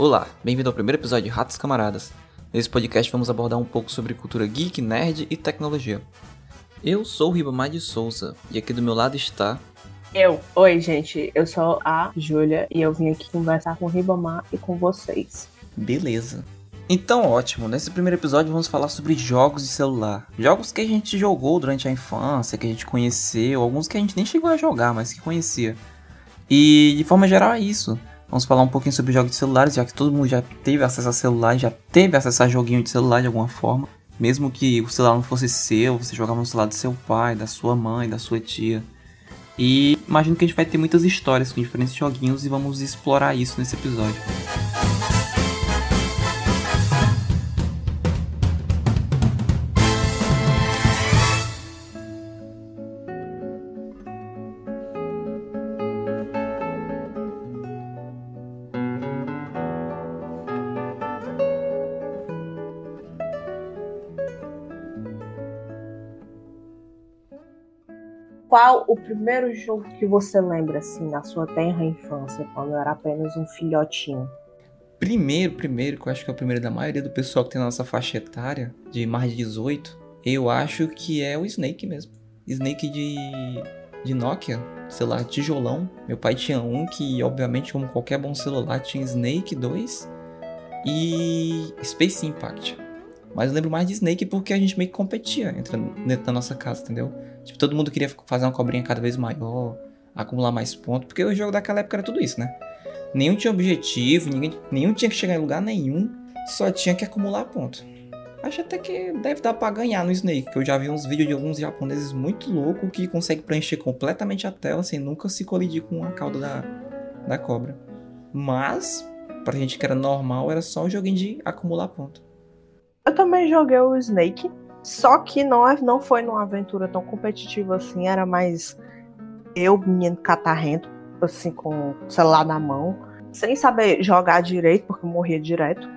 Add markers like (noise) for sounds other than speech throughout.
Olá, bem-vindo ao primeiro episódio de Ratos Camaradas. Nesse podcast vamos abordar um pouco sobre cultura geek, nerd e tecnologia. Eu sou o Ribamar de Souza e aqui do meu lado está. Eu. Oi, gente. Eu sou a Júlia e eu vim aqui conversar com o Ribamar e com vocês. Beleza. Então, ótimo. Nesse primeiro episódio vamos falar sobre jogos de celular. Jogos que a gente jogou durante a infância, que a gente conheceu, alguns que a gente nem chegou a jogar, mas que conhecia. E de forma geral é isso. Vamos falar um pouquinho sobre jogos de celulares, já que todo mundo já teve acesso a celular, já teve acesso a joguinho de celular de alguma forma. Mesmo que o celular não fosse seu, você jogava no celular do seu pai, da sua mãe, da sua tia. E imagino que a gente vai ter muitas histórias com diferentes joguinhos e vamos explorar isso nesse episódio. Qual o primeiro jogo que você lembra, assim, na sua tenra infância, quando era apenas um filhotinho? Primeiro, primeiro, que eu acho que é o primeiro da maioria do pessoal que tem na nossa faixa etária, de mais de 18, eu acho que é o Snake mesmo. Snake de, de Nokia, sei lá, tijolão. Meu pai tinha um que, obviamente, como qualquer bom celular, tinha Snake 2 e Space Impact. Mas eu lembro mais de Snake porque a gente meio que competia dentro da nossa casa, entendeu? Tipo, todo mundo queria fazer uma cobrinha cada vez maior, acumular mais pontos, porque o jogo daquela época era tudo isso, né? Nenhum tinha objetivo, ninguém, nenhum tinha que chegar em lugar nenhum, só tinha que acumular pontos. Acho até que deve dar para ganhar no Snake, que eu já vi uns vídeos de alguns japoneses muito loucos que conseguem preencher completamente a tela sem nunca se colidir com a cauda da, da cobra. Mas, pra gente que era normal, era só um joguinho de acumular ponto. Eu também joguei o Snake, só que não, é, não foi numa aventura tão competitiva assim, era mais eu, menino catarrento, assim, com o celular na mão, sem saber jogar direito, porque eu morria direto.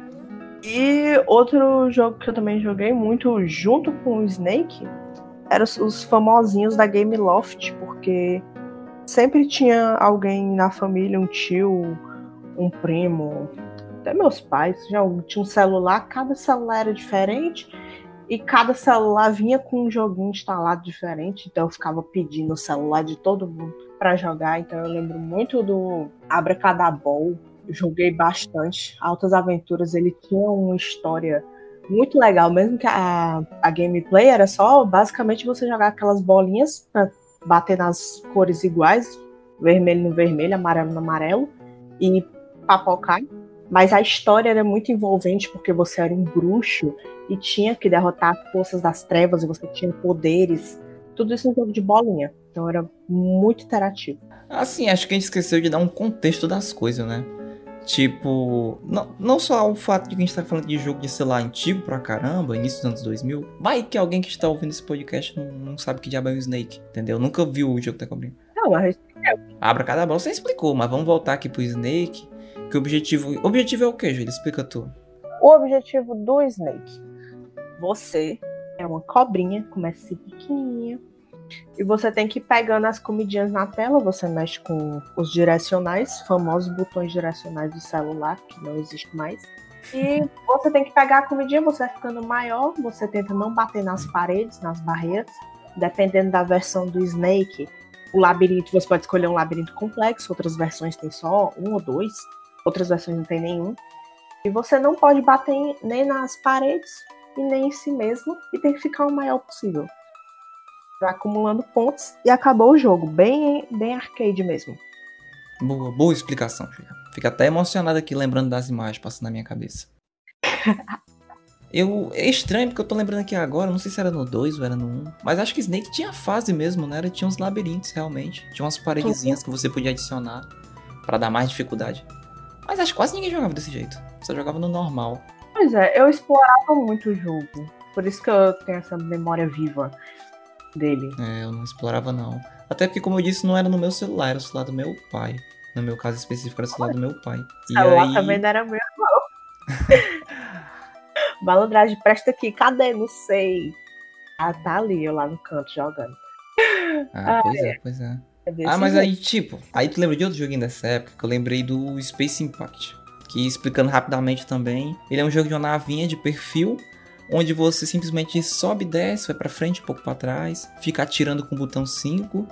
E outro jogo que eu também joguei muito junto com o Snake eram os famosinhos da Game Loft, porque sempre tinha alguém na família, um tio, um primo, até meus pais já tinha um celular, cada celular era diferente e cada celular vinha com um joguinho instalado diferente, então eu ficava pedindo o celular de todo mundo para jogar, então eu lembro muito do Abracadabol, joguei bastante. Altas Aventuras, ele tinha uma história muito legal, mesmo que a, a gameplay era só basicamente você jogar aquelas bolinhas para bater nas cores iguais, vermelho no vermelho, amarelo no amarelo e papocar. Mas a história era muito envolvente porque você era um bruxo e tinha que derrotar as forças das trevas e você tinha poderes. Tudo isso no jogo de bolinha. Então era muito interativo. Assim, acho que a gente esqueceu de dar um contexto das coisas, né? Tipo, não, não só o fato de que a gente tá falando de jogo de celular antigo pra caramba, início dos anos 2000. Vai que alguém que está ouvindo esse podcast não, não sabe que diabo é o Snake, entendeu? Nunca viu o jogo da cobrinha. Não, mas. Abra cada bola, você explicou, mas vamos voltar aqui pro Snake. Que o objetivo. O objetivo é o que, Júlia? Explica tu. O objetivo do Snake. Você é uma cobrinha, começa assim pequenininha. E você tem que ir pegando as comidinhas na tela, você mexe com os direcionais, famosos botões direcionais do celular, que não existe mais. E você tem que pegar a comidinha, você vai ficando maior, você tenta não bater nas paredes, nas barreiras. Dependendo da versão do Snake, o labirinto, você pode escolher um labirinto complexo, outras versões tem só um ou dois outras versões não tem nenhum. E você não pode bater nem nas paredes e nem em si mesmo e tem que ficar o maior possível. Vai acumulando pontos e acabou o jogo. Bem, bem arcade mesmo. Boa, boa explicação, Julia. Fica até emocionado aqui lembrando das imagens passando na minha cabeça. (laughs) eu, é estranho porque eu tô lembrando aqui agora, não sei se era no 2 ou era no 1, um, mas acho que Snake tinha fase mesmo, né? Tinha uns labirintos realmente. Tinha umas paredezinhas que você podia adicionar para dar mais dificuldade. Mas acho que quase ninguém jogava desse jeito. Só jogava no normal. Pois é, eu explorava muito o jogo. Por isso que eu tenho essa memória viva dele. É, eu não explorava não. Até porque, como eu disse, não era no meu celular, era o celular do meu pai. No meu caso específico, era o celular do meu pai. E celular aí... também não era meu, não. (laughs) Malandragem, presta aqui. Cadê? Não sei. Ah, tá ali, eu lá no canto jogando. Ah, pois é pois é. Ah, mas aí, tipo, aí tu lembra de outro joguinho dessa época que eu lembrei do Space Impact. Que explicando rapidamente também, ele é um jogo de uma navinha de perfil onde você simplesmente sobe e desce, vai para frente, um pouco para trás, fica atirando com o botão 5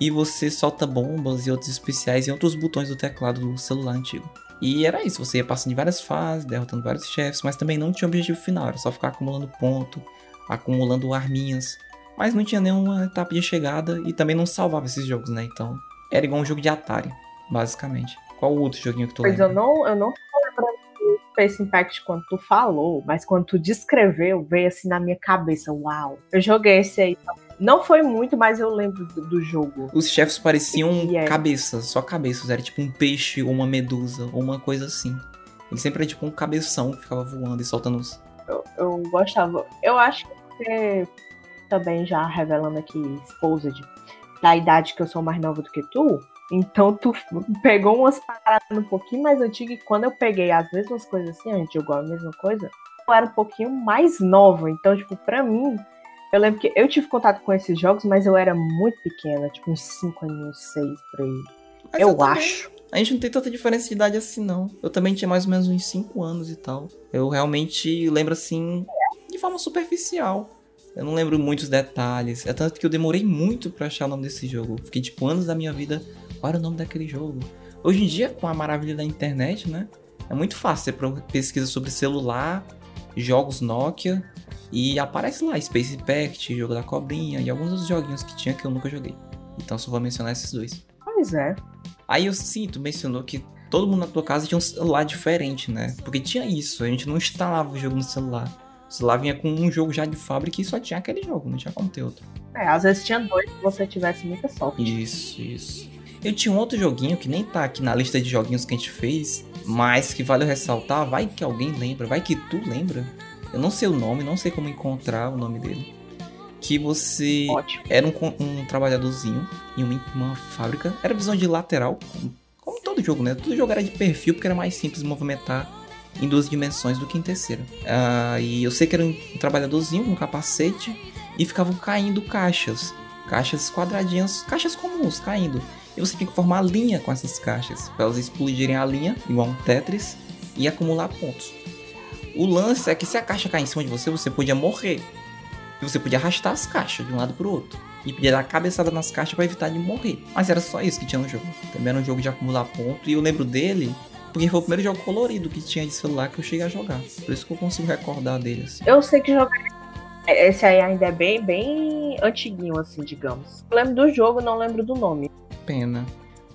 e você solta bombas e outros especiais e outros botões do teclado do celular antigo. E era isso, você ia passando de várias fases, derrotando vários chefes, mas também não tinha objetivo final, era só ficar acumulando ponto, acumulando arminhas. Mas não tinha nenhuma etapa de chegada e também não salvava esses jogos, né? Então, era igual um jogo de Atari, basicamente. Qual o outro joguinho que tu pois lembra? eu não, eu não tô lembrando do Space Impact quando tu falou, mas quando tu descreveu, veio assim na minha cabeça, uau. Eu joguei esse aí. Não foi muito, mas eu lembro do, do jogo. Os chefes pareciam é. cabeças, só cabeças. Era tipo um peixe ou uma medusa ou uma coisa assim. Ele sempre era tipo um cabeção que ficava voando e soltando os. Eu, eu gostava. Eu acho que você também já revelando aqui, Exposed, da idade que eu sou mais nova do que tu. Então tu (laughs) pegou umas paradas um pouquinho mais antigas e quando eu peguei as mesmas coisas assim, a gente jogou a mesma coisa, eu era um pouquinho mais nova. Então, tipo, pra mim, eu lembro que eu tive contato com esses jogos, mas eu era muito pequena, tipo uns 5 aninhos, 6 por aí. Mas eu também- acho. A gente não tem tanta diferença de idade assim, não. Eu também tinha mais ou menos uns 5 anos e tal. Eu realmente lembro assim, de forma superficial. Eu não lembro muitos detalhes. É tanto que eu demorei muito pra achar o nome desse jogo. Fiquei tipo anos da minha vida. Qual era o nome daquele jogo? Hoje em dia, com a maravilha da internet, né? É muito fácil. Você pesquisa sobre celular, jogos Nokia. E aparece lá Space Impact, jogo da cobrinha e alguns outros joguinhos que tinha que eu nunca joguei. Então só vou mencionar esses dois. Pois é. Aí eu sim, tu mencionou que todo mundo na tua casa tinha um celular diferente, né? Porque tinha isso, a gente não instalava o jogo no celular. Celular vinha com um jogo já de fábrica e só tinha aquele jogo, não tinha como ter outro. É, às vezes tinha dois se você tivesse muita sorte. Isso, isso. Eu tinha um outro joguinho que nem tá aqui na lista de joguinhos que a gente fez, mas que vale ressaltar, vai que alguém lembra, vai que tu lembra. Eu não sei o nome, não sei como encontrar o nome dele. Que você Ótimo. era um, um trabalhadorzinho em uma, uma fábrica. Era visão de lateral, como, como todo jogo, né? Todo jogo era de perfil porque era mais simples movimentar em duas dimensões do que em terceira. Ah, e eu sei que era um, trabalhadorzinho com um capacete e ficavam caindo caixas. Caixas quadradinhas, caixas comuns caindo. E você tinha que formar linha com essas caixas, para elas explodirem a linha, igual um Tetris, e acumular pontos. O lance é que se a caixa cair em cima de você, você podia morrer. E você podia arrastar as caixas de um lado pro outro. E podia dar cabeçada nas caixas para evitar de morrer. Mas era só isso que tinha no jogo. Também era um jogo de acumular ponto. E eu lembro dele porque foi o primeiro jogo colorido que tinha de celular que eu cheguei a jogar. Por isso que eu consigo recordar dele. Assim. Eu sei que joguei. Esse aí ainda é bem, bem antiguinho, assim, digamos. Eu lembro do jogo, não lembro do nome. Pena.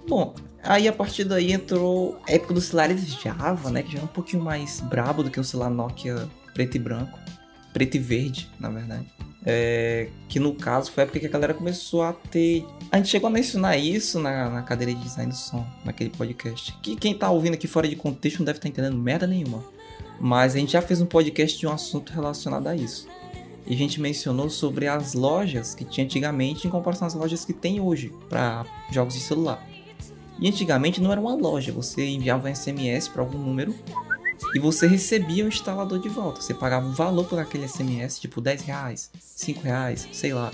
Bom, aí a partir daí entrou a época dos celulares Java, né? Que já era um pouquinho mais brabo do que o celular Nokia preto e branco. Preto e verde, na verdade. É, que no caso foi a época que a galera começou a ter. A gente chegou a mencionar isso na, na cadeira de design do som, naquele podcast. Que quem tá ouvindo aqui fora de contexto não deve estar entendendo merda nenhuma. Mas a gente já fez um podcast de um assunto relacionado a isso. E a gente mencionou sobre as lojas que tinha antigamente em comparação às lojas que tem hoje para jogos de celular. E antigamente não era uma loja, você enviava um SMS para algum número e você recebia o instalador de volta. Você pagava um valor por aquele SMS, tipo 10 reais, 5 reais, sei lá.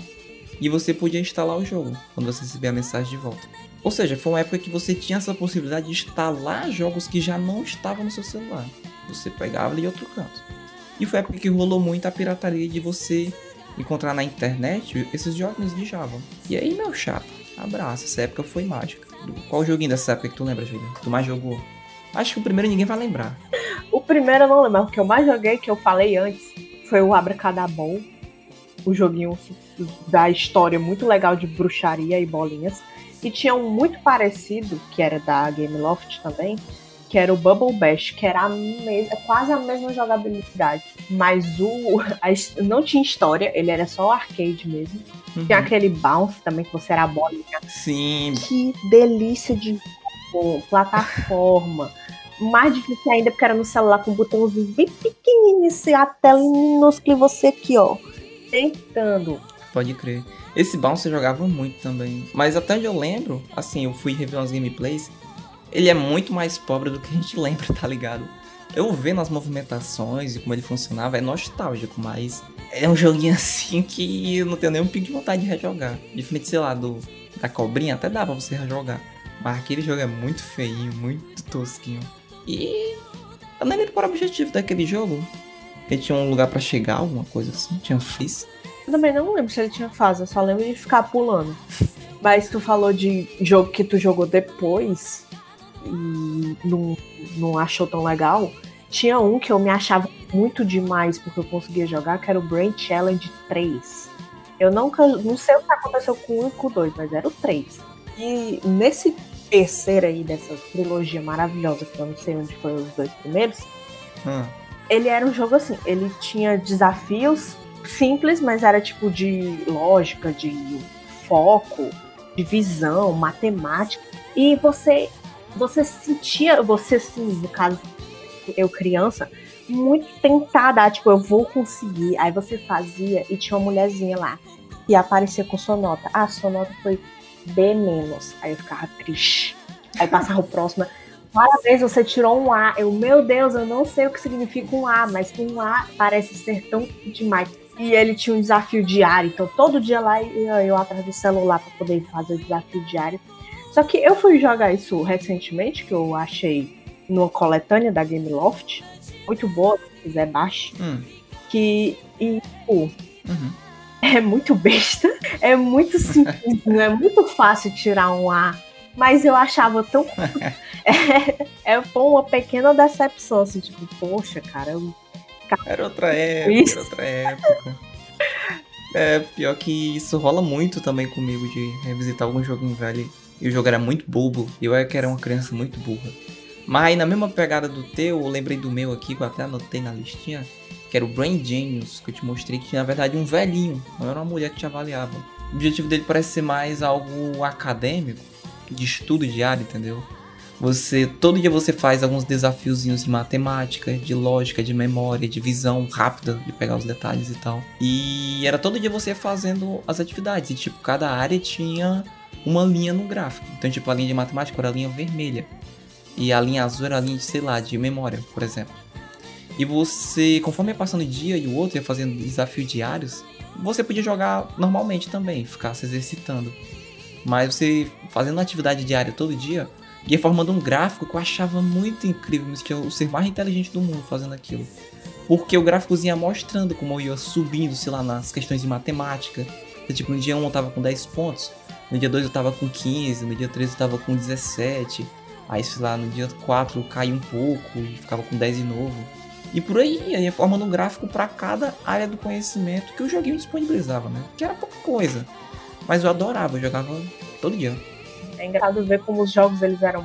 E você podia instalar o jogo quando você recebia a mensagem de volta. Ou seja, foi uma época que você tinha essa possibilidade de instalar jogos que já não estavam no seu celular. Você pegava ali outro canto. E foi a época que rolou muito a pirataria de você encontrar na internet esses jogos de Java. E aí, meu chato, abraço, essa época foi mágica. Qual joguinho dessa época que tu lembra, Julia? Tu mais jogou? Acho que o primeiro ninguém vai lembrar. O primeiro eu não lembro, mas o que eu mais joguei, que eu falei antes, foi o Abracadabol. O joguinho da história muito legal de bruxaria e bolinhas. E tinha um muito parecido, que era da Gameloft também, que era o Bubble Bash, que era a mesma, quase a mesma jogabilidade. Mas o (laughs) a não tinha história, ele era só arcade mesmo. Uhum. Tinha aquele bounce também, que você era a bolinha. Sim, Que delícia de plataforma. Mais difícil ainda porque era no celular com um botãozinho bem pequenininho, assim, a tela minúscula você aqui, ó, tentando. pode crer. Esse bounce eu jogava muito também. Mas até onde eu lembro, assim, eu fui rever umas gameplays. Ele é muito mais pobre do que a gente (laughs) lembra, tá ligado? Eu vendo as movimentações e como ele funcionava é nostálgico, mas é um joguinho assim que eu não tenho nenhum pico de vontade de rejogar. Diferente, sei lá, do da cobrinha, até dá pra você rejogar. Mas aquele jogo é muito feinho, muito tosquinho. E qual era o objetivo daquele jogo. Ele tinha um lugar pra chegar, alguma coisa assim. Tinha fizz. Eu também não lembro se ele tinha fase, eu só lembro de ficar pulando. Mas tu falou de jogo que tu jogou depois e não, não achou tão legal. Tinha um que eu me achava muito demais porque eu conseguia jogar, que era o Brain Challenge 3. Eu nunca, não sei o que aconteceu com o 1 e com o 2, mas era o 3. E nesse terceiro aí, dessa trilogia maravilhosa, que eu não sei onde foram os dois primeiros, Hum. ele era um jogo assim, ele tinha desafios simples, mas era tipo de lógica, de foco, de visão, matemática. E você você sentia, você sim, no caso eu criança, muito tentada, tipo, eu vou conseguir. Aí você fazia e tinha uma mulherzinha lá e aparecia com sua nota. Ah, sua nota foi B menos. Aí eu ficava triste. Aí passava o próximo. Parabéns, você tirou um A. Eu, meu Deus, eu não sei o que significa um A, mas um A parece ser tão demais. E ele tinha um desafio diário, então todo dia lá ia eu atrás do celular para poder fazer o desafio diário. Só que eu fui jogar isso recentemente, que eu achei numa coletânea da Game Loft, muito boa, se quiser baixe, Hum. que e, pô, Uhum. É muito besta, é muito simples, é muito fácil tirar um A, mas eu achava tão. (laughs) é, é foi uma pequena decepção, assim, tipo, poxa, cara, eu- Era outra época, Isso. era outra época. É, pior que isso rola muito também comigo de revisitar algum joguinho velho. E o jogo era muito bobo, e eu era que era uma criança muito burra. Mas aí na mesma pegada do teu, eu lembrei do meu aqui, que eu até anotei na listinha, que era o Brain Genius, que eu te mostrei que na verdade um velhinho, não era uma mulher que te avaliava. O objetivo dele parece ser mais algo acadêmico, de estudo diário, entendeu? Você todo dia você faz alguns desafiozinhos de matemática, de lógica, de memória, de visão rápida, de pegar os detalhes e tal. E era todo dia você fazendo as atividades. E tipo, cada área tinha uma linha no gráfico. Então, tipo, a linha de matemática era a linha vermelha. E a linha azul era a linha, de, sei lá, de memória, por exemplo. E você, conforme ia passando o dia e o outro ia fazendo desafios diários, você podia jogar normalmente também, ficar se exercitando. Mas você fazendo atividade diária todo dia, ia formando um gráfico que eu achava muito incrível, me sentia o ser mais inteligente do mundo fazendo aquilo. Porque o gráficozinho ia mostrando como eu ia subindo, sei lá, nas questões de matemática. Então, tipo, no dia 1 eu tava com 10 pontos, no dia 2 eu tava com 15, no dia 3 eu tava com 17. Aí, sei lá, no dia 4 eu caí um pouco e ficava com 10 de novo. E por aí, aí ia formando um gráfico para cada área do conhecimento que o joguinho disponibilizava, né? Que era pouca coisa. Mas eu adorava, eu jogava todo dia. É engraçado ver como os jogos eles eram.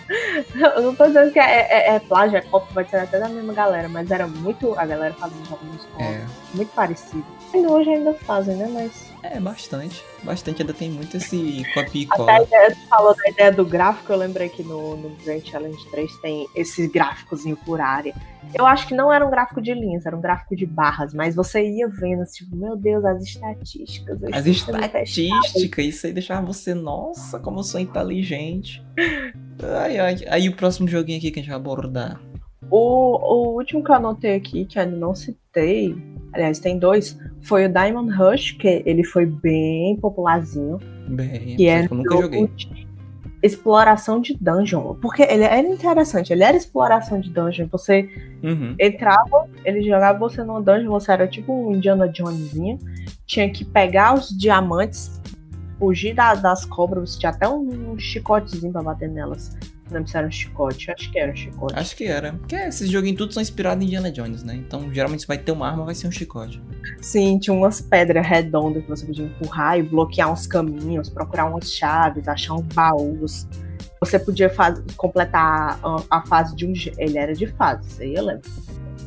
(laughs) eu não tô dizendo que é, é, é plágio, é cópia, vai ser até da mesma galera, mas era muito. A galera fazendo jogos É, muito parecido. Ainda hoje ainda fazem, né? Mas. É bastante. Bastante, ainda tem muito esse copia e Até cola. ideia, tu falou da ideia do gráfico, eu lembrei que no, no Grand Challenge 3 tem esse gráficozinho por área. Eu acho que não era um gráfico de linhas, era um gráfico de barras, mas você ia vendo, tipo, meu Deus, as estatísticas. As estatísticas, isso aí deixava você, nossa, como eu sou inteligente. Ai, ai. Aí o próximo joguinho aqui que a gente vai abordar. O, o último que eu anotei aqui, que eu ainda não citei, aliás, tem dois, foi o Diamond Rush, que ele foi bem popularzinho. Bem, que é eu nunca joguei. de exploração de dungeon. Porque ele era interessante, ele era exploração de dungeon. Você Uhum. entrava, ele jogava você numa dungeon, você era tipo um Indiana Jonesinho, tinha que pegar os diamantes, fugir da- das cobras, tinha até um, um chicotezinho pra bater nelas. Não se era um chicote, acho que era um chicote. Acho que era. Porque esses joguinhos tudo são inspirados em Indiana Jones, né? Então, geralmente, se vai ter uma arma, vai ser um chicote. Sim, tinha umas pedras redondas que você podia empurrar e bloquear uns caminhos, procurar umas chaves, achar uns baús. Você podia faz- completar a, a fase de um jeito. Ele era de fase, isso aí eu lembro.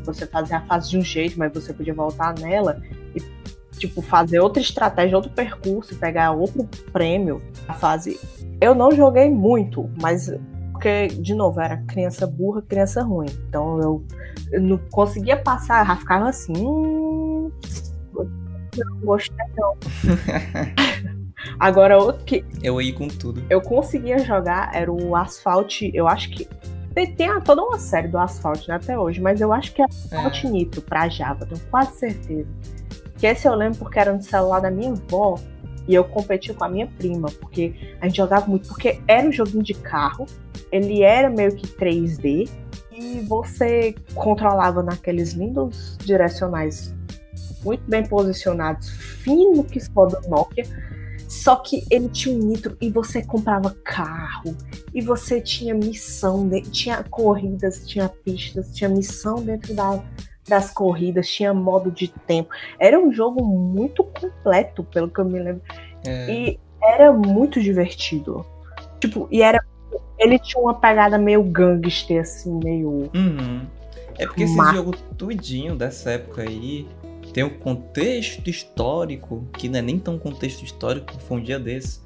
Você fazia a fase de um jeito, mas você podia voltar nela e, tipo, fazer outra estratégia, outro percurso, pegar outro prêmio. A fase. Eu não joguei muito, mas. Porque, de novo, era criança burra, criança ruim. Então eu, eu não conseguia passar, eu ficava assim. Hum, não gostei não. (laughs) Agora, outro que Eu ia com tudo. eu conseguia jogar era o Asphalt. Eu acho que. Tem, tem toda uma série do Asphalt né, até hoje, mas eu acho que é Asphalt Nitro pra Java, tenho quase certeza. Que esse eu lembro porque era no celular da minha avó. E eu competia com a minha prima, porque a gente jogava muito, porque era um joguinho de carro, ele era meio que 3D, e você controlava naqueles lindos direcionais muito bem posicionados, fino que só do Nokia. Só que ele tinha um nitro e você comprava carro, e você tinha missão, tinha corridas, tinha pistas, tinha missão dentro da, das corridas, tinha modo de tempo. Era um jogo muito completo, pelo que eu me lembro. É. E era muito divertido. Tipo, e era. Ele tinha uma pegada meio gangster, assim, meio. Uhum. É porque esse jogo tudinho dessa época aí tem um contexto histórico, que não é nem tão contexto histórico, foi um dia desse,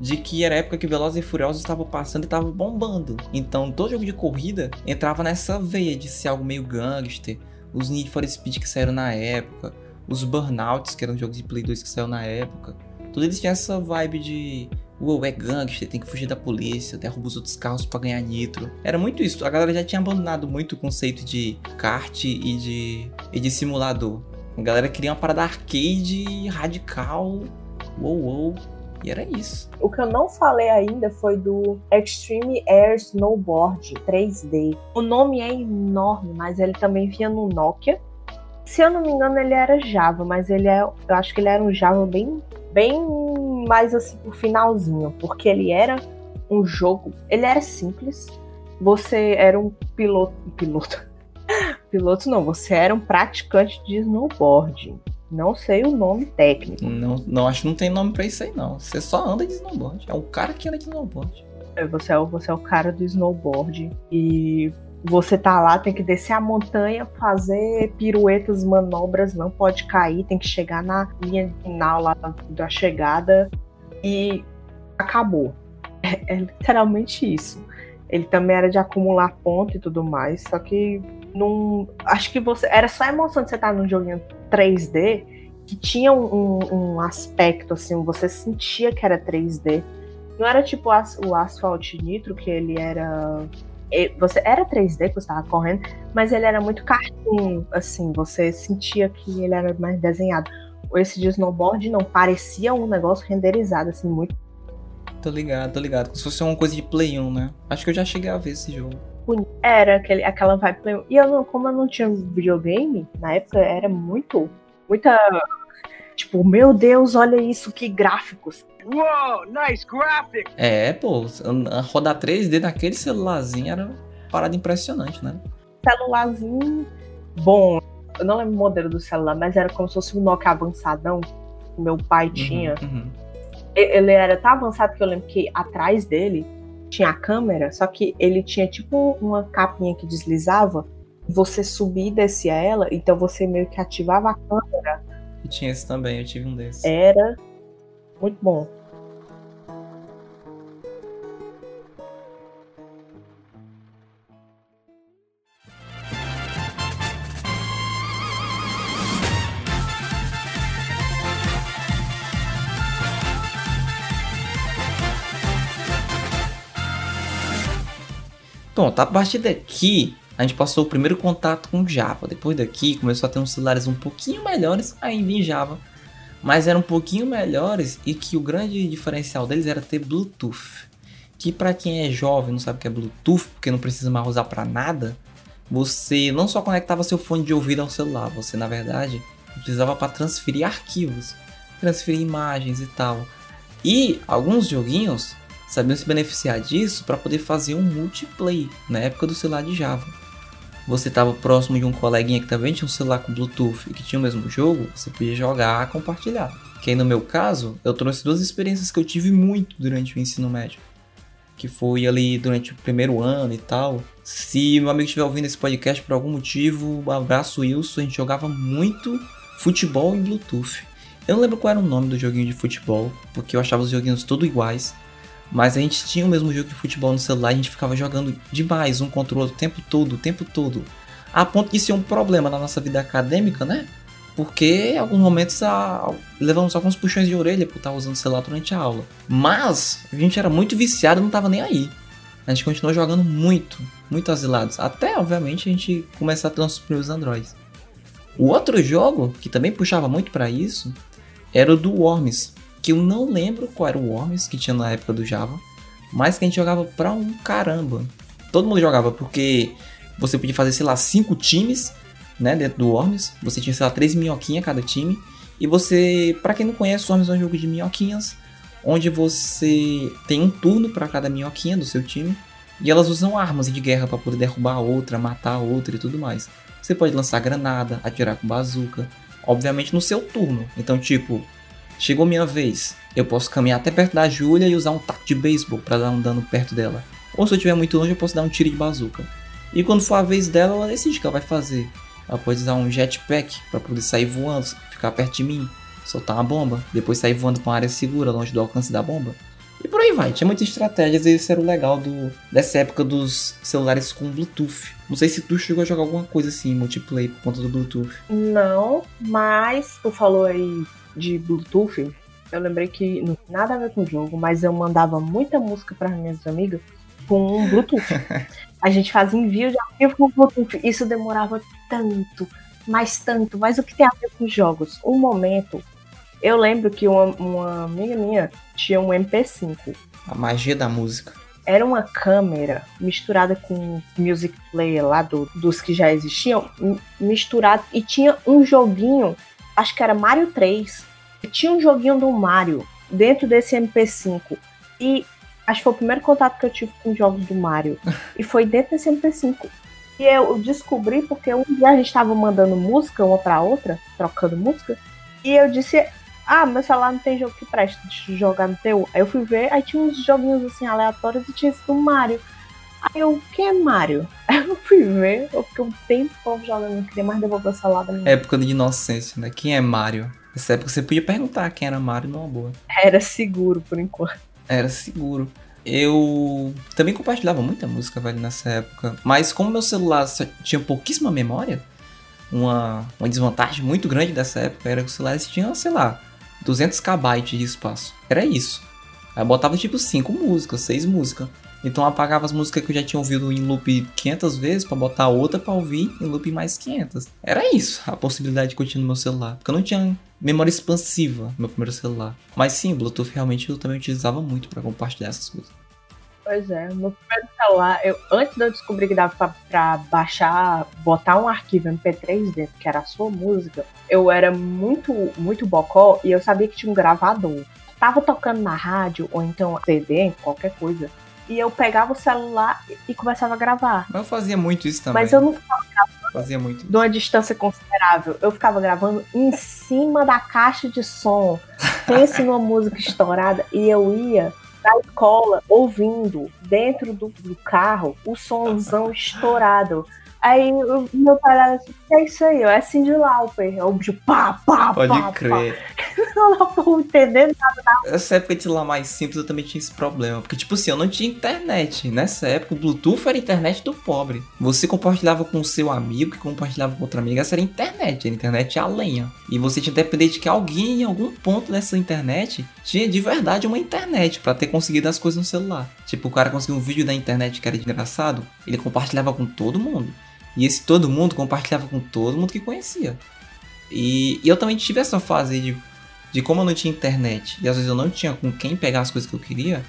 de que era a época que Velozes e Furiosos estavam passando e estavam bombando. Então todo jogo de corrida entrava nessa veia de ser algo meio gangster, os Need for Speed que saíram na época, os Burnouts, que eram jogos de Play 2 que saíram na época. Todos eles tinham essa vibe de uou, é gangster, tem que fugir da polícia, derruba os outros carros para ganhar nitro. Era muito isso. A galera já tinha abandonado muito o conceito de kart e de, e de simulador. A galera queria uma parada arcade radical. Uou, uou. E era isso. O que eu não falei ainda foi do Extreme Air Snowboard 3D. O nome é enorme, mas ele também vinha no Nokia. Se eu não me engano, ele era Java, mas ele é, eu acho que ele era um Java bem, bem mais assim pro finalzinho, porque ele era um jogo, ele era simples. Você era um piloto, piloto. (laughs) piloto não, você era um praticante de snowboard. Não sei o nome técnico. Não, não acho que não tem nome pra isso aí, não. Você só anda de snowboard. É o cara que anda de snowboard. É, você é, você é o cara do snowboard. E você tá lá, tem que descer a montanha, fazer piruetas, manobras, não pode cair, tem que chegar na linha final lá da chegada e acabou. É, é literalmente isso. Ele também era de acumular ponto e tudo mais, só que não. Acho que você. Era só a emoção de você estar num joguinho 3D que tinha um, um, aspecto assim, você sentia que era 3D. Não era tipo o Asphalt Nitro, que ele era. Você era 3D que você estava correndo, mas ele era muito cartoon, assim, você sentia que ele era mais desenhado. Esse de snowboard não parecia um negócio renderizado, assim, muito. Tô ligado, tô ligado. Como se fosse uma coisa de Play 1, né? Acho que eu já cheguei a ver esse jogo era aquele, aquela vibe Play 1. E eu não, como eu não tinha videogame, na época era muito muita. Tipo, meu Deus, olha isso, que gráficos. Uou, nice graphic! É, pô, rodar 3D naquele celularzinho era uma parada impressionante, né? Celularzinho bom. Eu não lembro o modelo do celular, mas era como se fosse um Nokia avançadão que meu pai uhum, tinha. Uhum. Ele era tão avançado que eu lembro que atrás dele tinha a câmera, só que ele tinha tipo uma capinha que deslizava você subir e descia ela, então você meio que ativava a câmera. E tinha esse também, eu tive um desses. Era muito bom. Pronto, a partir daqui a gente passou o primeiro contato com Java. Depois daqui começou a ter uns celulares um pouquinho melhores, ainda em Java, mas eram um pouquinho melhores e que o grande diferencial deles era ter Bluetooth. Que para quem é jovem não sabe o que é Bluetooth, porque não precisa mais usar para nada, você não só conectava seu fone de ouvido ao celular, você na verdade precisava para transferir arquivos, transferir imagens e tal. E alguns joguinhos sabiam se beneficiar disso para poder fazer um multiplayer na época do celular de Java você estava próximo de um coleguinha que também tinha um celular com Bluetooth e que tinha o mesmo jogo, você podia jogar compartilhar. Que aí no meu caso, eu trouxe duas experiências que eu tive muito durante o ensino médio. Que foi ali durante o primeiro ano e tal. Se meu amigo estiver ouvindo esse podcast por algum motivo, um abraço Wilson, a gente jogava muito futebol em Bluetooth. Eu não lembro qual era o nome do joguinho de futebol, porque eu achava os joguinhos todos iguais. Mas a gente tinha o mesmo jogo de futebol no celular, a gente ficava jogando demais um contra o outro o tempo todo, o tempo todo. A ponto de ser um problema na nossa vida acadêmica, né? Porque em alguns momentos a... levamos alguns puxões de orelha por estar usando o celular durante a aula. Mas a gente era muito viciado e não tava nem aí. A gente continuou jogando muito, muito asilados. Até, obviamente, a gente começar a ter nossos primeiros androids. O outro jogo, que também puxava muito para isso, era o do Worms. Que eu não lembro qual era o Worms que tinha na época do Java, mas que a gente jogava pra um caramba. Todo mundo jogava porque você podia fazer, sei lá, cinco times, né, dentro do Worms. Você tinha, sei lá, três minhoquinhas cada time. E você, para quem não conhece, o Worms é um jogo de minhoquinhas, onde você tem um turno para cada minhoquinha do seu time. E elas usam armas de guerra para poder derrubar a outra, matar a outra e tudo mais. Você pode lançar granada, atirar com bazuca, obviamente no seu turno. Então, tipo, chegou minha vez, eu posso caminhar até perto da Júlia e usar um taco de beisebol para dar um dano perto dela. Ou se eu estiver muito longe, eu posso dar um tiro de bazuca. E quando for a vez dela, ela decide o que ela vai fazer. Ela pode usar um jetpack para poder sair voando, ficar perto de mim, soltar uma bomba, depois sair voando para uma área segura, longe do alcance da bomba. E por aí vai, tinha muitas estratégias e isso era o legal do, dessa época dos celulares com Bluetooth. Não sei se tu chegou a jogar alguma coisa assim, multiplayer por conta do Bluetooth. Não, mas tu falou aí de Bluetooth. Eu lembrei que não tem nada a ver com o jogo, mas eu mandava muita música para minhas amigas com um Bluetooth. (laughs) a gente fazia envio de arquivo com Bluetooth. Isso demorava tanto, mais tanto. Mas o que tem a ver com jogos? Um momento eu lembro que uma, uma amiga minha tinha um MP5. A magia da música. Era uma câmera misturada com music player lá do, dos que já existiam, misturado e tinha um joguinho, acho que era Mario 3. Tinha um joguinho do Mario dentro desse MP5. E acho que foi o primeiro contato que eu tive com jogos do Mario. (laughs) e foi dentro desse MP5. E eu descobri porque um dia a gente estava mandando música uma para outra, trocando música. E eu disse, ah, meu celular não tem jogo que presta, de jogar no teu. Aí eu fui ver, aí tinha uns joguinhos assim aleatórios e tinha esse do Mario. Aí eu, quem é Mario? (laughs) Aí eu fui ver, eu fiquei um tempo jogando, não queria mais devolver o celular da minha Época de inocência, né? Quem é Mario? Nessa época você podia perguntar quem era Mario numa boa. Era seguro, por enquanto. Era seguro. Eu também compartilhava muita música, velho, nessa época. Mas como meu celular tinha pouquíssima memória, uma, uma desvantagem muito grande dessa época era que os celulares tinham, sei lá, 200 KB de espaço. Era isso. Aí eu botava tipo 5 músicas, 6 músicas. Então eu apagava as músicas que eu já tinha ouvido em loop 500 vezes para botar outra para ouvir em loop mais 500. Era isso a possibilidade eu tinha no meu celular. Porque eu não tinha memória expansiva no meu primeiro celular. Mas sim, Bluetooth realmente eu também utilizava muito para compartilhar essas coisas. Pois é, no primeiro celular, eu, antes de eu descobrir que dava pra, pra, baixar, botar um arquivo MP3 dentro, que era a sua música, eu era muito, muito bocó e eu sabia que tinha um gravador. Tava tocando na rádio, ou então CD, qualquer coisa, e eu pegava o celular e começava a gravar. Mas eu fazia muito isso também. Mas eu não ficava gravando fazia muito. de uma distância considerável. Eu ficava gravando em cima da caixa de som. Pense numa música estourada e eu ia da escola ouvindo dentro do, do carro o somzão estourado. Aí o meu pai era assim, é isso aí, ó, é Cindy Lauper. É o bicho pá, pá, Pode pá, crer. (laughs) Pá. não dá pra entender nada. Nessa época de lá mais simples eu também tinha esse problema. Porque, tipo assim, eu não tinha internet. Nessa época, o Bluetooth era a internet do pobre. Você compartilhava com o seu amigo, que compartilhava com outra amiga, essa era a internet. A internet é a lenha. E você tinha que depender de que alguém em algum ponto dessa internet tinha de verdade uma internet para ter conseguido as coisas no celular. Tipo, o cara conseguiu um vídeo da internet que era engraçado, ele compartilhava com todo mundo. E esse todo mundo compartilhava com todo mundo que conhecia. E, e eu também tive essa fase de, de como eu não tinha internet e às vezes eu não tinha com quem pegar as coisas que eu queria,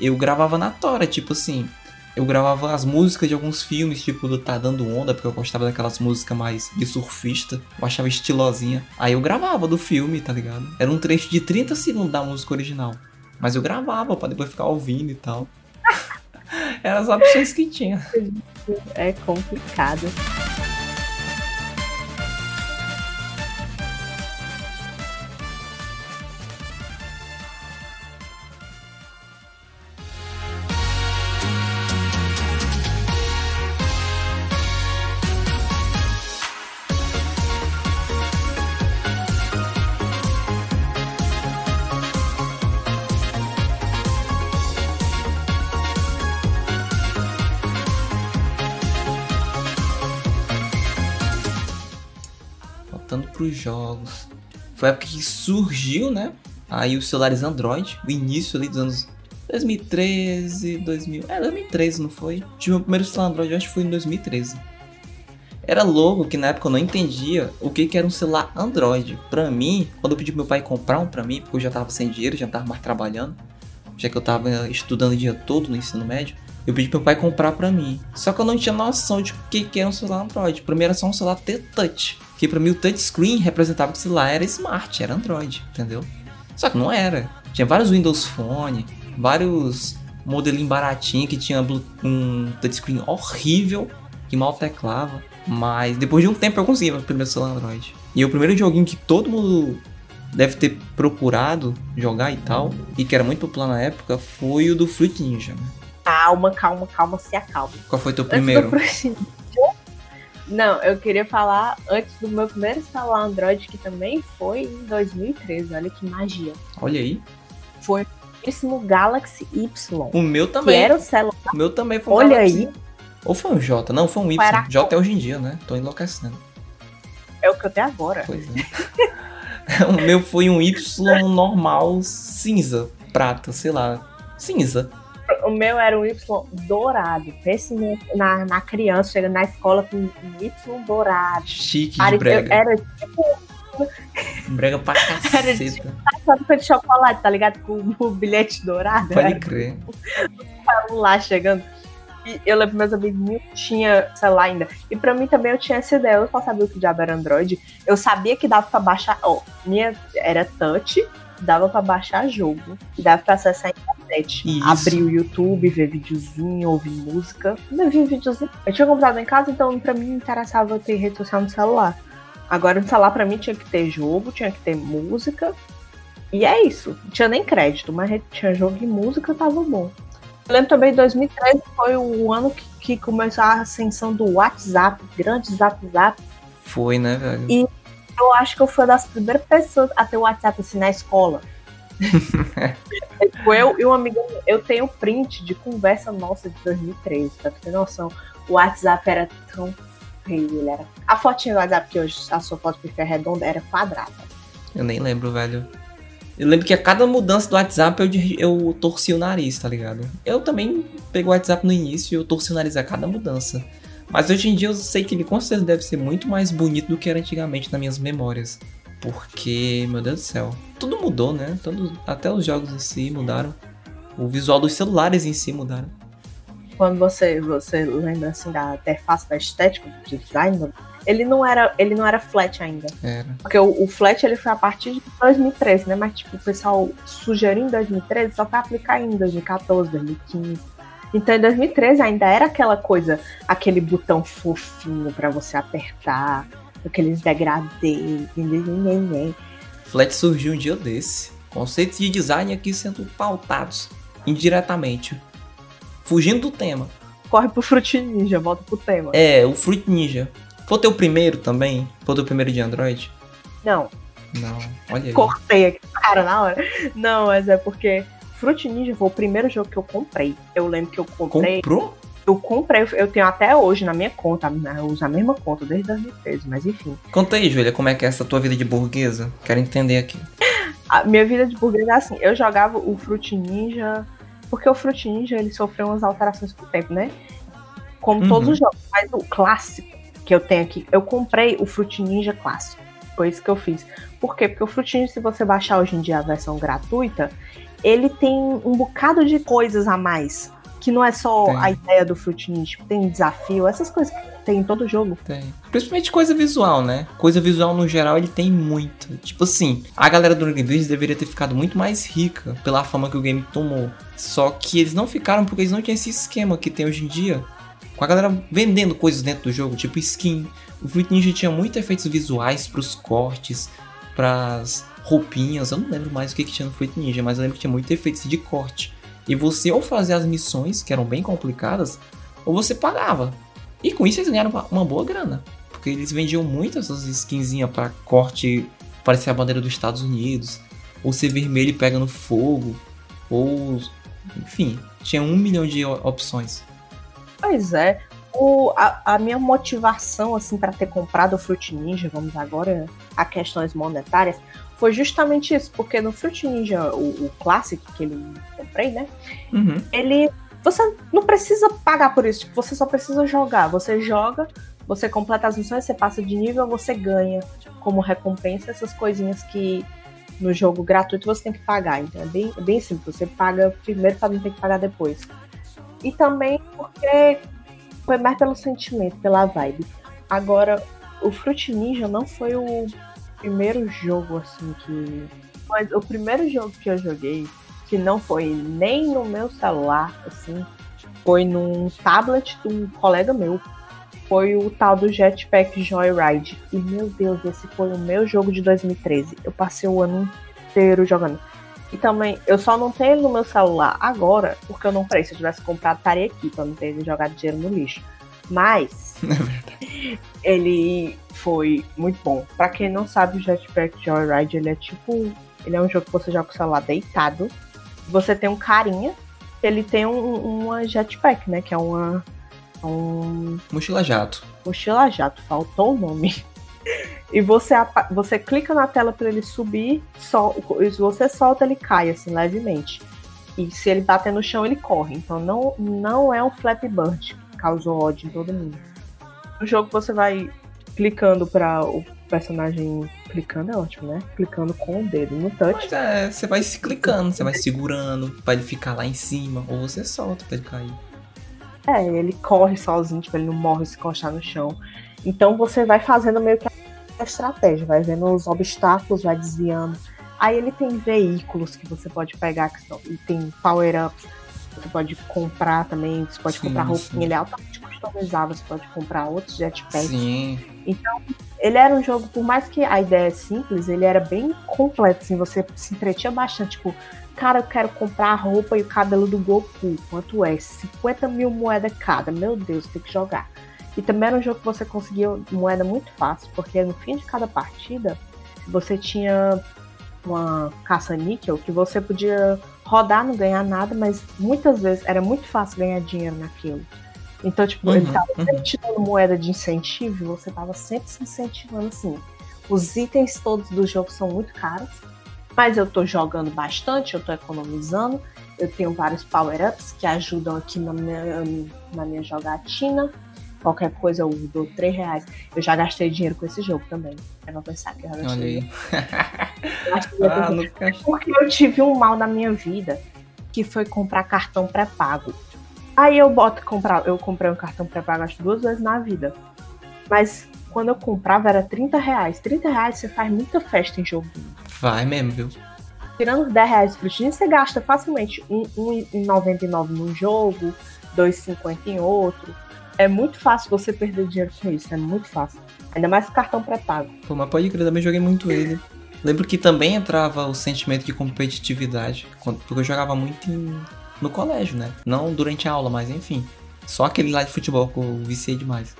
eu gravava na tora, tipo assim. Eu gravava as músicas de alguns filmes, tipo do Tá Dando Onda, porque eu gostava daquelas músicas mais de surfista, eu achava estilosinha. Aí eu gravava do filme, tá ligado? Era um trecho de 30 segundos da música original. Mas eu gravava pra depois ficar ouvindo e tal. Eram as opções que tinha. (laughs) É complicado. Jogos. Foi a época que surgiu, né? Aí os celulares Android, o início ali dos anos 2013, 2000. É, 2013, não foi? Tive meu primeiro celular Android, acho que foi em 2013. Era louco que na época eu não entendia o que, que era um celular Android. Pra mim, quando eu pedi pro meu pai comprar um pra mim, porque eu já tava sem dinheiro, já tava mais trabalhando, já que eu tava estudando o dia todo no ensino médio, eu pedi pro meu pai comprar pra mim. Só que eu não tinha noção de o que, que era um celular Android. Pra mim era só um celular touch. Que pra mim o touchscreen representava que o celular era smart, era Android, entendeu? Só que não era. Tinha vários Windows Phone, vários modelinho baratinho que tinha um touchscreen horrível, que mal teclava. Mas depois de um tempo eu consegui meu primeiro celular Android. E o primeiro joguinho que todo mundo deve ter procurado jogar e tal, e que era muito popular na época, foi o do Fruit Ninja. Né? Calma, calma, calma, se acalma. Qual foi teu primeiro? Não, eu queria falar antes do meu primeiro celular Android, que também foi em 2013. Olha que magia. Olha aí. Foi o Galaxy Y. O meu também. Que era o celular. O meu também foi um Olha Galaxy. aí. Ou foi um J? Não, foi um Y. Para... J é hoje em dia, né? Tô enlouquecendo. É o que eu tenho agora. Pois é. (laughs) o meu foi um Y normal cinza, prata, sei lá. Cinza. O meu era um Y dourado. Pense na, na criança chegando na escola com um Y dourado. Chique de brega. Era tipo (laughs) Brega pra (laughs) caceta. Era tipo de chocolate, tá ligado? Com o bilhete dourado. Pode crer. lá chegando. E eu lembro que meus amigos não tinha celular ainda. E pra mim também eu tinha essa ideia. Eu só sabia o que diabo era Android. Eu sabia que dava pra baixar. Ó, minha era touch, dava pra baixar jogo. Dava pra acessar a internet. Isso. Abrir o YouTube, ver videozinho, ouvir música. Eu vi videozinho. Eu tinha comprado em casa, então pra mim interessava ter rede social no celular. Agora no celular pra mim tinha que ter jogo, tinha que ter música. E é isso. Não tinha nem crédito, mas tinha jogo e música, tava bom. Eu lembro também que 2013 foi o ano que, que, começou a ascensão do WhatsApp, grande WhatsApp. Foi, né, velho? E eu acho que eu fui uma das primeiras pessoas a ter o WhatsApp assim na escola. Tipo, eu e um amigo, eu tenho print de conversa nossa de 2013, pra ter noção. O WhatsApp era tão feio, ele era. A fotinha do WhatsApp que hoje a sua foto perfil é redonda era quadrada. Eu nem lembro, velho. Eu lembro que a cada mudança do WhatsApp eu, eu torci o nariz, tá ligado? Eu também peguei o WhatsApp no início e eu torci o nariz a cada mudança. Mas hoje em dia eu sei que ele com certeza deve ser muito mais bonito do que era antigamente nas minhas memórias. Porque, meu Deus do céu, tudo mudou, né? Tudo, até os jogos em si mudaram. O visual dos celulares em si mudaram. Quando você, você lembra assim da interface, da estética, do design ele não era, ele não era flat ainda. Era. Porque o, o, flat ele foi a partir de 2013, né? Mas tipo, o pessoal sugeriu em 2013, só foi aplicar em 2014, 2015. Então em 2013 ainda era aquela coisa, aquele botão fofinho para você apertar, aqueles degradês. Flat surgiu um dia desse. Conceitos de design aqui sendo pautados indiretamente. Fugindo do tema. Corre pro Fruit Ninja, volta pro tema. É, o Fruit Ninja. Foi o teu primeiro também? Foi o teu primeiro de Android? Não. Não, olha aí. Cortei aqui, cara, na hora. Não, mas é porque Fruit Ninja foi o primeiro jogo que eu comprei. Eu lembro que eu comprei. Comprou? Eu comprei, eu tenho até hoje na minha conta, eu uso a mesma conta desde 2013, mas enfim. Conta aí, Júlia, como é que é essa tua vida de burguesa? Quero entender aqui. (laughs) A minha vida de burguesa é assim, eu jogava o Fruit Ninja, porque o Fruit Ninja ele sofreu umas alterações com o tempo, né? Como uhum. todos os jogos, mas o clássico que eu tenho aqui. Eu comprei o Fruit Ninja clássico. Foi isso que eu fiz. Por quê? Porque o Fruit Ninja, se você baixar hoje em dia a versão gratuita, ele tem um bocado de coisas a mais. Que não é só tem. a ideia do Fruit Ninja. Tipo, tem desafio, essas coisas que tem em todo jogo. Tem. Principalmente coisa visual, né? Coisa visual no geral ele tem muito. Tipo assim, a galera do Dragon deveria ter ficado muito mais rica pela fama que o game tomou. Só que eles não ficaram porque eles não tinham esse esquema que tem hoje em dia com a galera vendendo coisas dentro do jogo, tipo skin. O Fruit Ninja tinha muitos efeitos visuais pros cortes, pras roupinhas. Eu não lembro mais o que, que tinha no Fruit Ninja, mas eu lembro que tinha muitos efeitos de corte. E você ou fazia as missões, que eram bem complicadas, ou você pagava. E com isso eles ganharam uma boa grana. Porque eles vendiam muito essas skinzinhas para corte, parecer a bandeira dos Estados Unidos, ou ser vermelho e pega no fogo, ou. Enfim, tinha um milhão de opções. Pois é. O, a, a, minha motivação assim para ter comprado o Fruit Ninja, vamos agora a questões monetárias, foi justamente isso, porque no Fruit Ninja, o, o clássico que ele comprei, né? Uhum. Ele. Você não precisa pagar por isso, tipo, você só precisa jogar. Você joga você completa as missões, você passa de nível, você ganha como recompensa essas coisinhas que no jogo gratuito você tem que pagar. Então é bem, é bem simples, você paga primeiro para não ter que pagar depois. E também porque foi mais pelo sentimento, pela vibe. Agora, o Fruit Ninja não foi o primeiro jogo assim que. Mas o primeiro jogo que eu joguei, que não foi nem no meu celular, assim, foi num tablet de um colega meu. Foi o tal do Jetpack Joyride. E meu Deus, esse foi o meu jogo de 2013. Eu passei o ano inteiro jogando. E também, eu só não tenho ele no meu celular agora, porque eu não parei. Se eu tivesse comprado, estaria aqui, pra não ter jogado dinheiro no lixo. Mas, (laughs) é ele foi muito bom. Pra quem não sabe, o Jetpack Joyride, ele é tipo. Ele é um jogo que você joga com o celular deitado. Você tem um carinha, ele tem um, uma jetpack, né? Que é uma. Um... Mochila jato. Mochila jato, faltou o nome. (laughs) E você, você clica na tela para ele subir, sol, se você solta, ele cai assim levemente. E se ele bater no chão, ele corre. Então não, não é um Flappy Bird que causou ódio em todo mundo. No jogo você vai clicando para o personagem. Clicando é ótimo, né? Clicando com o dedo no touch. Mas é, você vai se clicando, você vai segurando para ele ficar lá em cima, ou você solta para ele cair. É, ele corre sozinho, tipo, ele não morre se encostar no chão. Então você vai fazendo meio que a estratégia, vai vendo os obstáculos, vai desviando. Aí ele tem veículos que você pode pegar, que são, e tem power-ups. Você pode comprar também, você pode sim, comprar roupinha, sim. ele é altamente customizável, você pode comprar outros jetpacks. Sim. Então, ele era um jogo, por mais que a ideia é simples, ele era bem completo, assim, você se entretinha bastante, tipo, cara, eu quero comprar a roupa e o cabelo do Goku, quanto é? 50 mil moedas cada, meu Deus, tem que jogar. E também era um jogo que você conseguia moeda muito fácil, porque no fim de cada partida você tinha uma caça-níquel que você podia rodar, não ganhar nada, mas muitas vezes era muito fácil ganhar dinheiro naquilo. Então, tipo, uhum, ele tava uhum. sempre te dando moeda de incentivo você tava sempre se incentivando assim. Os itens todos do jogo são muito caros, mas eu tô jogando bastante, eu tô economizando, eu tenho vários power-ups que ajudam aqui na minha, na minha jogatina qualquer coisa eu dou 3 reais. Eu já gastei dinheiro com esse jogo também. É pra pensar que (laughs) eu já gastei. ah, Porque eu tive um mal na minha vida, que foi comprar cartão pré-pago. Aí eu boto comprar, eu comprei um cartão pré-pago acho duas vezes na vida. Mas quando eu comprava era 30 reais. 30 reais você faz muita festa em jogo. Vai mesmo, viu? Tirando os 10 reais de frutinha, você gasta facilmente R$1,99 num jogo, R$2,50 em outro é muito fácil você perder dinheiro com isso, é muito fácil. Ainda mais cartão pré-pago. Pô, mas pode crer, também joguei muito ele. Lembro que também entrava o sentimento de competitividade, porque eu jogava muito em, no colégio, né? Não durante a aula, mas enfim. Só aquele lá de futebol que eu viciei demais.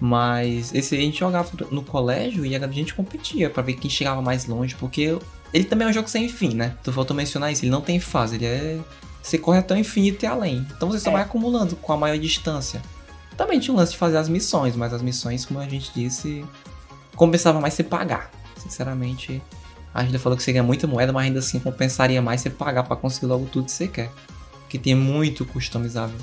Mas esse a gente jogava no colégio e a gente competia para ver quem chegava mais longe, porque ele também é um jogo sem fim, né? Tu faltou mencionar isso, ele não tem fase, ele é. Você corre até o infinito e além. Então você só é. vai acumulando com a maior distância. Também tinha um lance de fazer as missões, mas as missões, como a gente disse, compensava mais você pagar. Sinceramente, a gente falou que você ganha muita moeda, mas ainda assim compensaria mais você pagar para conseguir logo tudo que você quer. Que tem muito customizável.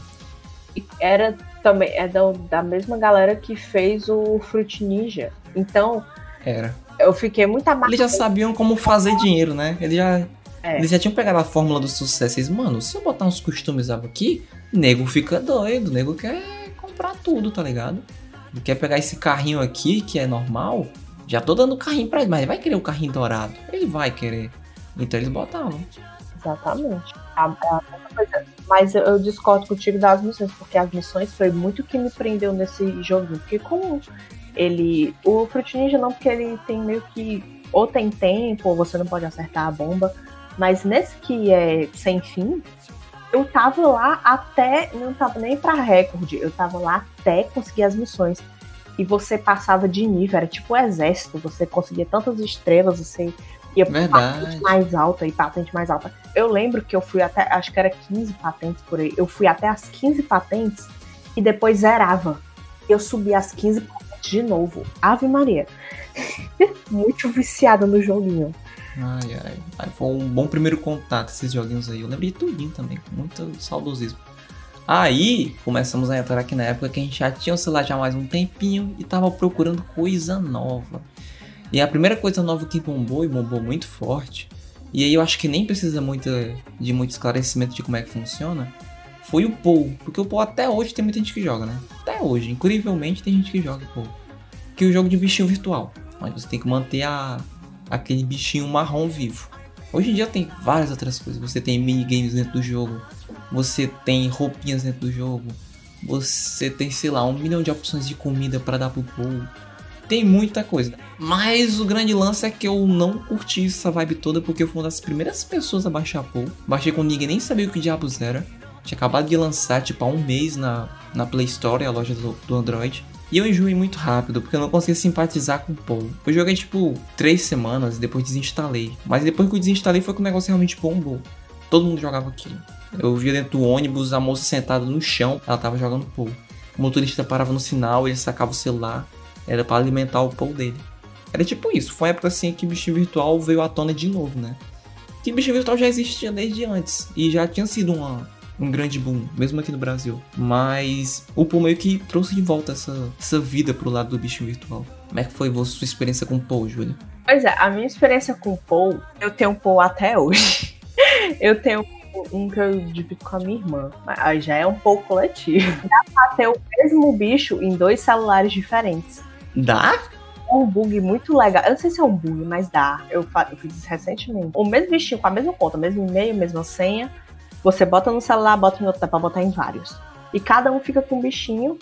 Era também é da, da mesma galera que fez o Fruit Ninja. Então. Era. Eu fiquei muito amarrado. Eles já sabiam como fazer dinheiro, né? Eles já. É. Eles já tinham pegado a fórmula do sucesso. Eles, mano, se eu botar uns customizáveis aqui, nego fica doido, nego quer comprar tudo, tá ligado? Ele quer pegar esse carrinho aqui, que é normal, já tô dando carrinho pra ele, mas ele vai querer o carrinho dourado. Ele vai querer. Então eles botavam. Exatamente. Mas eu discordo contigo das missões, porque as missões foi muito que me prendeu nesse joguinho. Porque como ele. O Fruit Ninja não, porque ele tem meio que. Ou tem tempo, ou você não pode acertar a bomba. Mas nesse que é sem fim, eu tava lá até, não tava nem para recorde, eu tava lá até conseguir as missões. E você passava de nível, era tipo o um exército, você conseguia tantas estrelas, você ia pra patente mais alta e patente mais alta. Eu lembro que eu fui até, acho que era 15 patentes por aí, eu fui até as 15 patentes e depois zerava. Eu subi as 15 patentes de novo. Ave Maria. (laughs) Muito viciada no joguinho. Ai, ai, ai. Foi um bom primeiro contato esses joguinhos aí. Eu lembrei tudinho também, com muito saudosismo. Aí começamos a entrar aqui na época que a gente já tinha o celular já mais um tempinho e tava procurando coisa nova. E a primeira coisa nova que bombou e bombou muito forte, e aí eu acho que nem precisa muito, de muito esclarecimento de como é que funciona, foi o Pou. Porque o Pou até hoje tem muita gente que joga, né? Até hoje, incrivelmente tem gente que joga Pou. Que é o jogo de bichinho virtual. Onde você tem que manter a, aquele bichinho marrom vivo. Hoje em dia tem várias outras coisas. Você tem minigames dentro do jogo você tem roupinhas dentro do jogo, você tem, sei lá, um milhão de opções de comida para dar pro povo. Tem muita coisa. Mas o grande lance é que eu não curti essa vibe toda porque eu fui uma das primeiras pessoas a baixar Pou. Baixei com ninguém nem sabia o que diabos era. Tinha acabado de lançar, tipo, há um mês na, na Play Store, a loja do, do Android. E eu enjoei muito rápido, porque eu não conseguia simpatizar com o Pou. Eu joguei, tipo, três semanas e depois desinstalei. Mas depois que eu desinstalei foi que o negócio realmente bombou. Todo mundo jogava aquilo. Eu via dentro do ônibus a moça sentada no chão, ela tava jogando pool. O motorista parava no sinal, ele sacava o celular, era para alimentar o pool dele. Era tipo isso, foi uma época assim que o bichinho virtual veio à tona de novo, né? Que bichinho virtual já existia desde antes e já tinha sido uma, um grande boom, mesmo aqui no Brasil. Mas o Pool meio que trouxe de volta essa, essa vida pro lado do bichinho virtual. Como é que foi a sua experiência com o Pool, Júlia? Pois é, a minha experiência com o Pool, eu tenho um Pool até hoje. (laughs) eu tenho um que eu divido com a minha irmã. Aí já é um pouco coletivo. (laughs) Dá pra ter o mesmo bicho em dois celulares diferentes. Dá? É um bug muito legal. Eu não sei se é um bug, mas dá. Eu, eu fiz isso recentemente. O mesmo bichinho, com a mesma conta, mesmo e-mail, mesma senha. Você bota no celular, bota em outro, dá pra botar em vários. E cada um fica com um bichinho.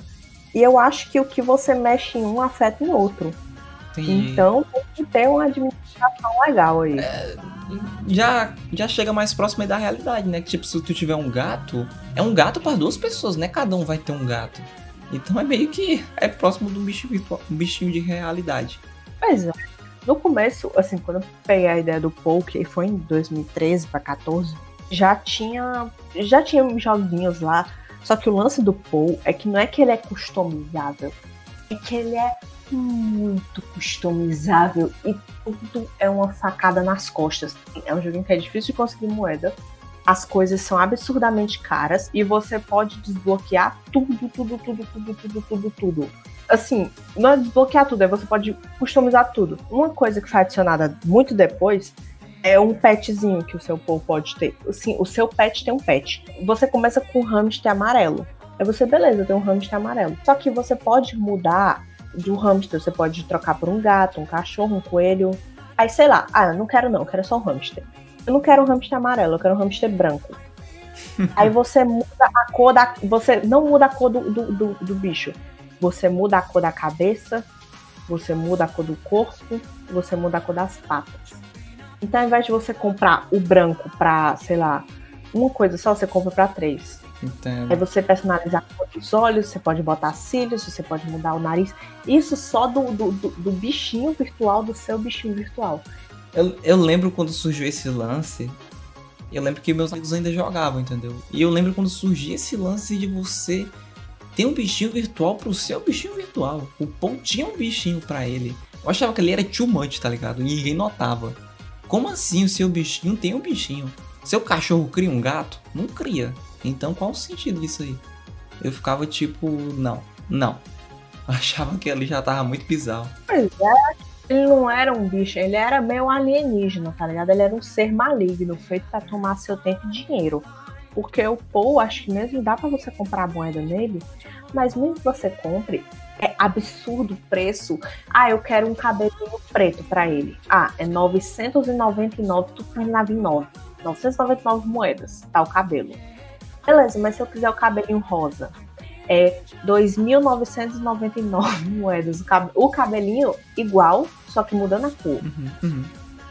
E eu acho que o que você mexe em um afeta em outro. Entendi. Então tem que ter uma administração legal aí. É, já, já chega mais próximo aí da realidade, né? Que tipo, se tu tiver um gato, é um gato para duas pessoas, né? Cada um vai ter um gato. Então é meio que é próximo do bicho virtual, um bichinho de realidade. Pois é. No começo, assim, quando eu peguei a ideia do poke, foi em 2013 para 14, já tinha já tinha joguinhos lá. Só que o lance do Paul é que não é que ele é customizável, é que ele é muito customizável e tudo é uma facada nas costas. É um jogo que é difícil de conseguir moeda. As coisas são absurdamente caras e você pode desbloquear tudo, tudo, tudo, tudo, tudo, tudo, tudo. Assim, não é desbloquear tudo, é você pode customizar tudo. Uma coisa que foi adicionada muito depois é um petzinho que o seu povo pode ter. Assim, o seu pet tem um pet. Você começa com um hamster amarelo. Aí você, beleza, tem um hamster amarelo. Só que você pode mudar do hamster. Você pode trocar por um gato, um cachorro, um coelho. Aí, sei lá, ah, não quero não, eu quero só um hamster. Eu não quero um hamster amarelo, eu quero um hamster branco. (laughs) Aí você muda a cor da. Você não muda a cor do, do, do, do, bicho. Você muda a cor da cabeça, você muda a cor do corpo, você muda a cor das patas. Então, ao invés de você comprar o branco pra, sei lá, uma coisa só, você compra pra três. Entendo. Aí você personalizar dos olhos, você pode botar cílios, você pode mudar o nariz. Isso só do, do, do, do bichinho virtual, do seu bichinho virtual. Eu, eu lembro quando surgiu esse lance. Eu lembro que meus amigos ainda jogavam, entendeu? E eu lembro quando surgiu esse lance de você ter um bichinho virtual pro seu bichinho virtual. O Pão tinha um bichinho para ele. Eu achava que ele era too much, tá ligado? E ninguém notava. Como assim o seu bichinho tem um bichinho? Seu cachorro cria um gato? Não cria. Então qual o sentido disso aí? Eu ficava tipo, não, não. achava que ele já tava muito bizarro. Pois é, ele não era um bicho, ele era meio alienígena, tá ligado? Ele era um ser maligno, feito para tomar seu tempo e dinheiro. Porque o Paul, acho que mesmo dá para você comprar moeda nele, mas mesmo que você compre, absurdo o preço. Ah, eu quero um cabelinho preto para ele. Ah, é 999, tudo terminava em 9. 999 moedas, tá o cabelo. Beleza, mas se eu quiser o cabelinho rosa, é 2.999 (laughs) moedas. O cabelinho igual, só que mudando a cor. Uhum, uhum.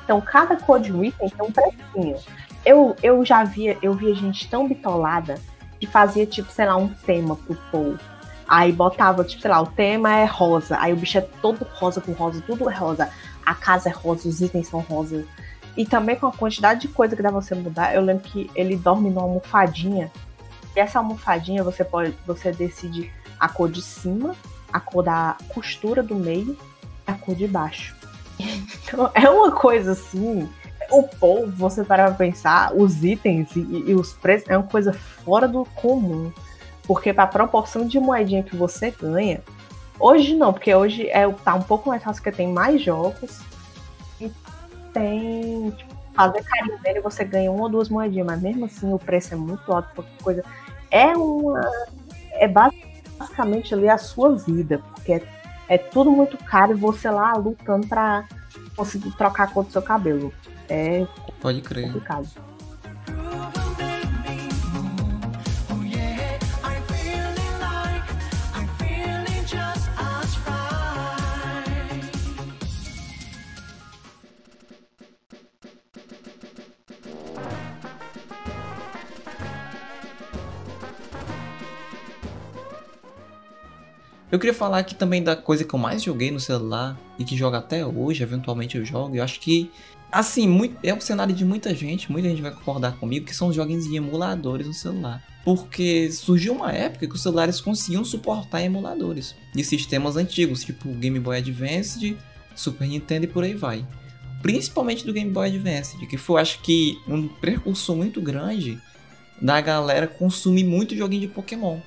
Então, cada cor de um item tem um precinho. Eu, eu já via, eu via gente tão bitolada que fazia, tipo, sei lá, um tema pro Paul. Aí botava, tipo, sei lá, o tema é rosa. Aí o bicho é todo rosa com rosa, tudo é rosa. A casa é rosa, os itens são rosa. E também com a quantidade de coisa que dá pra você mudar, eu lembro que ele dorme numa almofadinha e essa almofadinha você pode, você decide a cor de cima, a cor da costura do meio e a cor de baixo. (laughs) Então é uma coisa assim. O povo, você para pensar, os itens e, e, os preços é uma coisa fora do comum. Porque para a proporção de moedinha que você ganha, hoje não, porque hoje é, tá um pouco mais fácil porque tem mais jogos e tem. Tipo, fazer carinho dele você ganha uma ou duas moedinhas, mas mesmo assim o preço é muito alto, porque coisa. É uma. É basicamente ali a sua vida, porque é, é tudo muito caro e você lá lutando para conseguir trocar a cor do seu cabelo. É Pode crer. complicado. Eu queria falar aqui também da coisa que eu mais joguei no celular e que jogo até hoje, eventualmente eu jogo. Eu acho que, assim, muito, é um cenário de muita gente, muita gente vai concordar comigo, que são os joguinhos de emuladores no celular. Porque surgiu uma época que os celulares conseguiam suportar emuladores de sistemas antigos, tipo Game Boy Advance, Super Nintendo e por aí vai. Principalmente do Game Boy Advance, que foi, acho que, um precursor muito grande da galera consumir muito joguinho de Pokémon.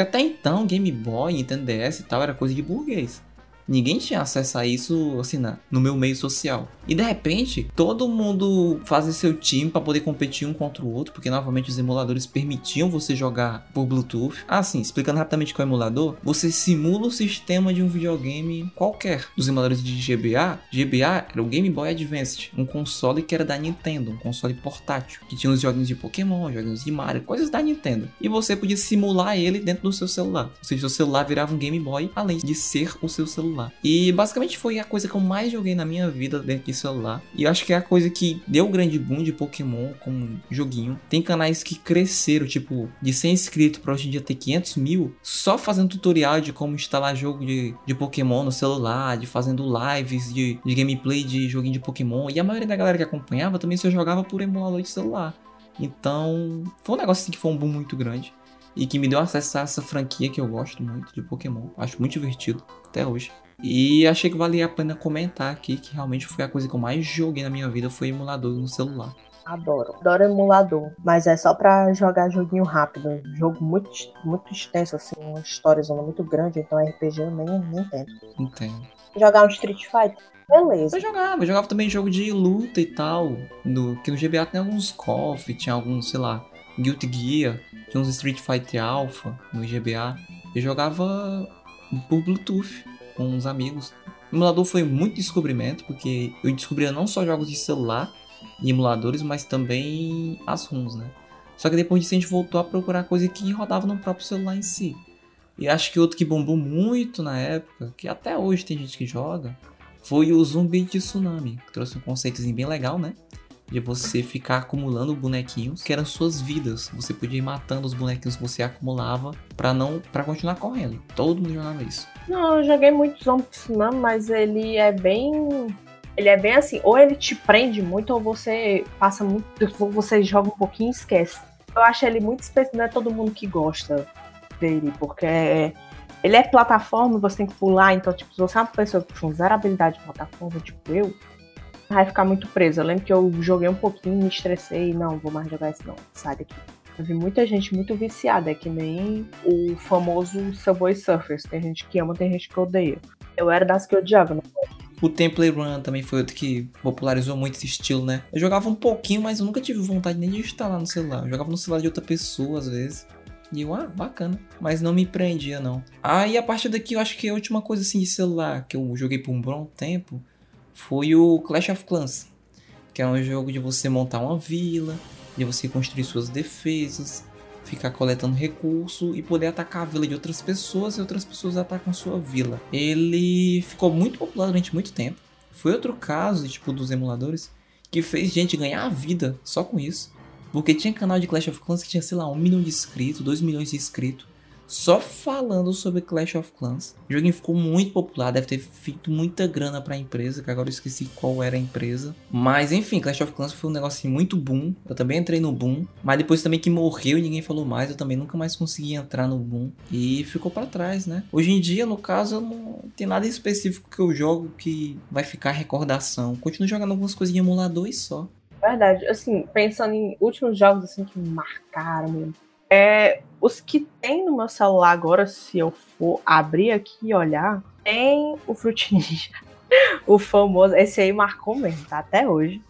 Porque até então, Game Boy, Nintendo DS e tal, era coisa de burguês. Ninguém tinha acesso a isso, assim, na, no meu meio social. E de repente, todo mundo faz seu time para poder competir um contra o outro, porque novamente os emuladores permitiam você jogar por Bluetooth. Ah, sim, explicando rapidamente qual é o emulador, você simula o sistema de um videogame qualquer. Dos emuladores de GBA, GBA era o Game Boy Advance, um console que era da Nintendo, um console portátil, que tinha os joguinhos de Pokémon, joguinhos de Mario, coisas da Nintendo. E você podia simular ele dentro do seu celular. Ou seja, o celular virava um Game Boy, além de ser o seu celular celular. E basicamente foi a coisa que eu mais joguei na minha vida dentro de celular. E eu acho que é a coisa que deu o grande boom de Pokémon como joguinho. Tem canais que cresceram, tipo, de 100 inscritos para hoje em dia ter 500 mil, só fazendo tutorial de como instalar jogo de, de Pokémon no celular, de fazendo lives de, de gameplay de joguinho de Pokémon. E a maioria da galera que acompanhava também só jogava por emulador de celular. Então, foi um negócio assim que foi um boom muito grande. E que me deu acesso a essa franquia que eu gosto muito de Pokémon. Acho muito divertido até hoje. E achei que valia a pena comentar aqui que realmente foi a coisa que eu mais joguei na minha vida foi emulador no celular. Adoro. Adoro emulador, mas é só pra jogar joguinho rápido. Jogo muito, muito extenso, assim, uma história muito grande, então RPG eu nem, nem tento. Entendo. Jogar um Street Fighter, beleza. Eu jogava, eu jogava também jogo de luta e tal. No, que no GBA tem alguns KOF, tinha alguns, sei lá, Guilty Gear, tinha uns Street Fighter Alpha no GBA. Eu jogava por Bluetooth com uns amigos. O emulador foi muito descobrimento, porque eu descobria não só jogos de celular e emuladores, mas também as ROMs, né? Só que depois disso a gente voltou a procurar coisa que rodava no próprio celular em si. E acho que outro que bombou muito na época, que até hoje tem gente que joga, foi o Zumbi de Tsunami, que trouxe um conceitozinho bem legal, né? de você ficar acumulando bonequinhos que eram suas vidas. Você podia ir matando os bonequinhos que você acumulava para não para continuar correndo. Todo mundo jogava isso. Não, eu joguei muito Zombie Tsunami, mas ele é bem ele é bem assim, ou ele te prende muito ou você passa muito, você joga um pouquinho e esquece. Eu acho ele muito específico, não é todo mundo que gosta dele, porque é, ele é plataforma, você tem que pular, então tipo, se você é uma pessoa com zero habilidade de plataforma, tipo eu, vai ficar muito preso. Eu lembro que eu joguei um pouquinho, me estressei, não, vou mais jogar isso não, sai daqui. Vi muita gente muito viciada, é que nem o famoso Subway Surfers. Tem gente que ama, tem gente que odeia. Eu era das que odiava, não o Temple Run também foi outro que popularizou muito esse estilo, né? Eu jogava um pouquinho, mas eu nunca tive vontade nem de instalar no celular. Eu jogava no celular de outra pessoa, às vezes. E eu, ah, bacana. Mas não me prendia, não. Ah, e a partir daqui eu acho que a última coisa assim de celular que eu joguei por um bom tempo foi o Clash of Clans, que é um jogo de você montar uma vila, de você construir suas defesas, ficar coletando recurso e poder atacar a vila de outras pessoas e outras pessoas atacam sua vila. Ele ficou muito popular durante muito tempo. Foi outro caso, tipo, dos emuladores, que fez gente ganhar a vida só com isso. Porque tinha canal de Clash of Clans que tinha, sei lá, um milhão de inscritos, dois milhões de inscritos só falando sobre Clash of Clans. O joguinho ficou muito popular, deve ter feito muita grana para a empresa, que agora eu esqueci qual era a empresa. Mas enfim, Clash of Clans foi um negócio muito boom. Eu também entrei no boom, mas depois também que morreu e ninguém falou mais, eu também nunca mais consegui entrar no boom e ficou para trás, né? Hoje em dia, no caso, eu não tem nada específico que eu jogo que vai ficar recordação. Continuo jogando algumas coisas em emulador e só. Verdade, assim, pensando em últimos jogos assim que marcaram mesmo É, os que tem no meu celular agora, se eu for abrir aqui e olhar, tem o Fruit Ninja. (laughs) o famoso, esse aí marcou mesmo, tá? Até hoje.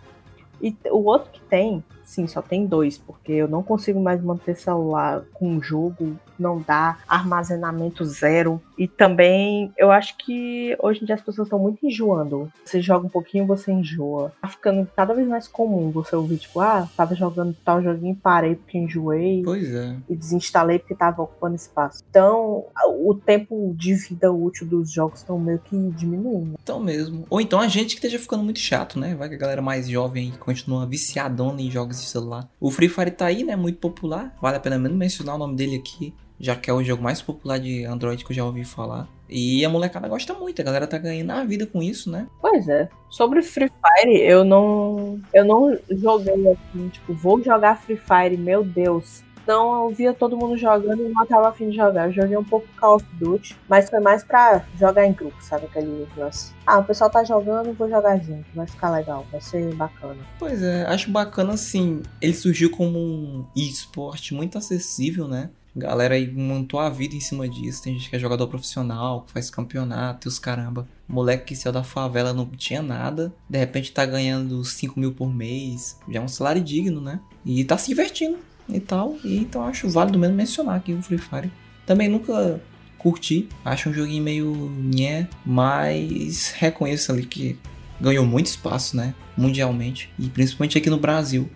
E o outro que tem Sim, só tem dois, porque eu não consigo mais manter celular com jogo, não dá, armazenamento zero. E também eu acho que hoje em dia as pessoas estão muito enjoando. Você joga um pouquinho, você enjoa. Tá ficando cada vez mais comum você ouvir, tipo, ah, tava jogando tal joguinho, parei porque enjoei. Pois é. E desinstalei porque tava ocupando espaço. Então, o tempo de vida útil dos jogos estão meio que diminuindo. Então mesmo. Ou então a gente que esteja ficando muito chato, né? Vai que a galera mais jovem continua viciadona em jogos de celular. O Free Fire tá aí, né? Muito popular. Vale a pena mesmo mencionar o nome dele aqui. Já que é o jogo mais popular de Android que eu já ouvi falar. E a molecada gosta muito, a galera tá ganhando a vida com isso, né? Pois é. Sobre Free Fire, eu não. Eu não joguei assim, tipo, vou jogar Free Fire, meu Deus. Então eu via todo mundo jogando e não tava afim de jogar. Eu joguei um pouco Call of Duty, mas foi mais pra jogar em grupo, sabe? Aquele negócio. Ah, o pessoal tá jogando, vou jogar junto. Vai ficar legal, vai ser bacana. Pois é, acho bacana assim. Ele surgiu como um esporte muito acessível, né? galera aí montou a vida em cima disso. Tem gente que é jogador profissional, que faz campeonato e os caramba. Moleque que saiu da favela não tinha nada, de repente tá ganhando 5 mil por mês. Já é um salário digno, né? E tá se divertindo e tal. E então acho válido mesmo mencionar aqui o Free Fire. Também nunca curti, acho um joguinho meio nhé, mas reconheço ali que ganhou muito espaço, né? Mundialmente. E principalmente aqui no Brasil.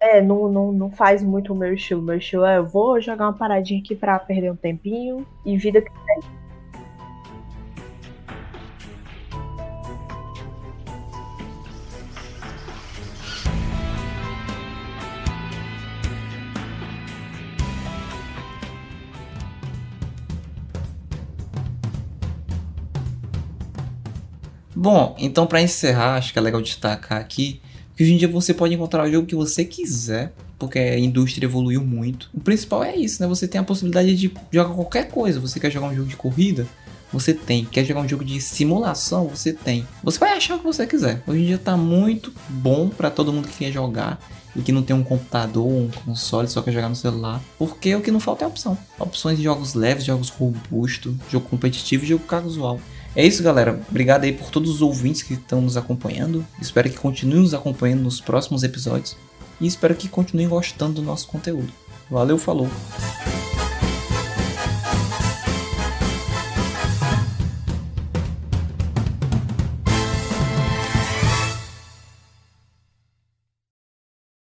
É, não, não, não faz muito o meu estilo. Meu estilo é eu vou jogar uma paradinha aqui pra perder um tempinho e vida que segue. Bom, então para encerrar, acho que é legal destacar aqui que hoje em dia você pode encontrar o jogo que você quiser, porque a indústria evoluiu muito. O principal é isso, né? Você tem a possibilidade de jogar qualquer coisa. Você quer jogar um jogo de corrida? Você tem. Quer jogar um jogo de simulação? Você tem. Você vai achar o que você quiser. Hoje em dia tá muito bom para todo mundo que quer jogar e que não tem um computador ou um console, só quer jogar no celular. Porque o que não falta é opção. Opções de jogos leves, jogos robustos, jogo competitivo e jogo casual. É isso, galera. Obrigado aí por todos os ouvintes que estão nos acompanhando. Espero que continuem nos acompanhando nos próximos episódios. E espero que continuem gostando do nosso conteúdo. Valeu, falou!